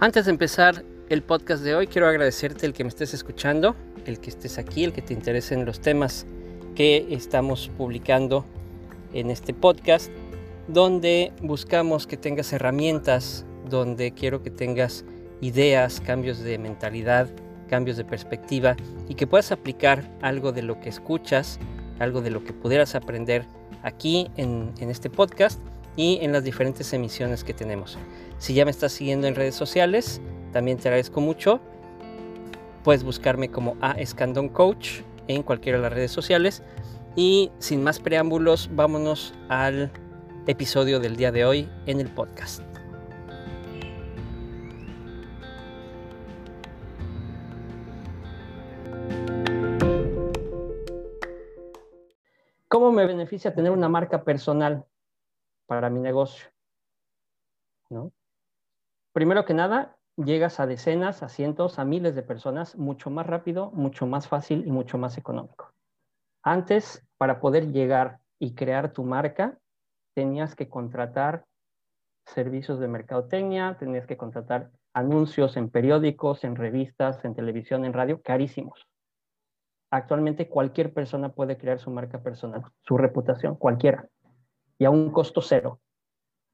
Antes de empezar el podcast de hoy, quiero agradecerte el que me estés escuchando, el que estés aquí, el que te interesen los temas que estamos publicando en este podcast donde buscamos que tengas herramientas, donde quiero que tengas ideas, cambios de mentalidad, cambios de perspectiva y que puedas aplicar algo de lo que escuchas, algo de lo que pudieras aprender aquí en, este podcast y en las diferentes emisiones que tenemos. Si ya me estás siguiendo en redes sociales, también te agradezco mucho. Puedes buscarme como A Escandón Coach en cualquiera de las redes sociales. Y sin más preámbulos, vámonos al episodio del día de hoy en el podcast. ¿Cómo me beneficia tener una marca personal para mi negocio? ¿No? Primero que nada, llegas a decenas, a cientos, a miles de personas mucho más rápido, mucho más fácil y mucho más económico. Antes, para poder llegar y crear tu marca, tenías que contratar servicios de mercadotecnia, tenías que contratar anuncios en periódicos, en revistas, en televisión, en radio, carísimos. Actualmente cualquier persona puede crear su marca personal, su reputación, cualquiera, y a un costo cero.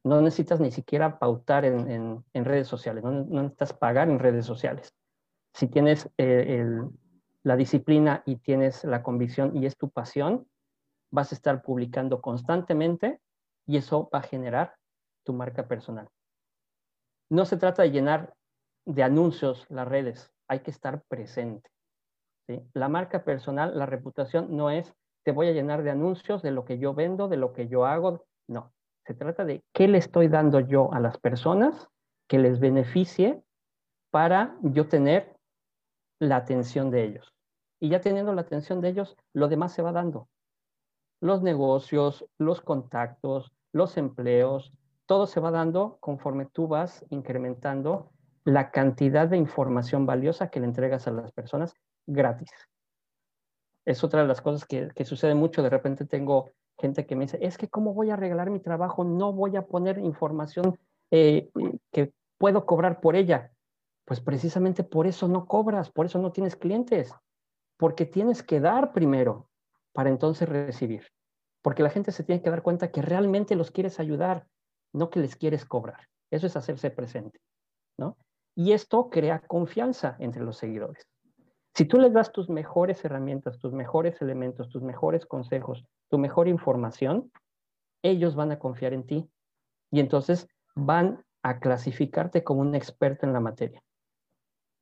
No necesitas ni siquiera pautar en, redes sociales, no, necesitas pagar en redes sociales. Si tienes eh, la disciplina y tienes la convicción y es tu pasión, vas a estar publicando constantemente y eso va a generar tu marca personal. No se trata de llenar de anuncios las redes, hay que estar presente. La marca personal, la reputación no es te voy a llenar de anuncios de lo que yo vendo, de lo que yo hago. No, se trata de qué le estoy dando yo a las personas que les beneficie para yo tener la atención de ellos. Y ya teniendo la atención de ellos, lo demás se va dando. Los negocios, los contactos, los empleos, todo se va dando conforme tú vas incrementando la cantidad de información valiosa que le entregas a las personas gratis. Es otra de las cosas que, sucede mucho. De repente tengo gente que me dice, es que cómo voy a regalar mi trabajo, no voy a poner información eh, que puedo cobrar por ella. Pues precisamente por eso no cobras, por eso no tienes clientes, porque tienes que dar primero para entonces recibir. Porque la gente se tiene que dar cuenta que realmente los quieres ayudar, no que les quieres cobrar. Eso es hacerse presente, ¿no? Y esto crea confianza entre los seguidores. Si tú les das tus mejores herramientas, tus mejores elementos, tus mejores consejos, tu mejor información, ellos van a confiar en ti y entonces van a clasificarte como un experto en la materia.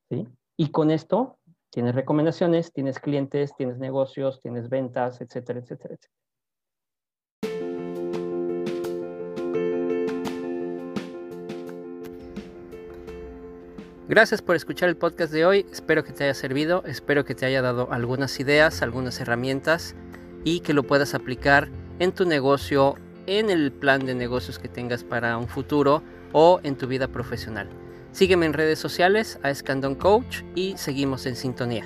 ¿sí? Y con esto tienes recomendaciones, tienes clientes, tienes negocios, tienes ventas, etcétera, etcétera, etcétera. Gracias por escuchar el podcast de hoy, espero que te haya servido, espero que te haya dado algunas ideas, algunas herramientas y que lo puedas aplicar en tu negocio, en el plan de negocios que tengas para un futuro o en tu vida profesional. Sígueme en redes sociales a Escandón Coach y seguimos en sintonía.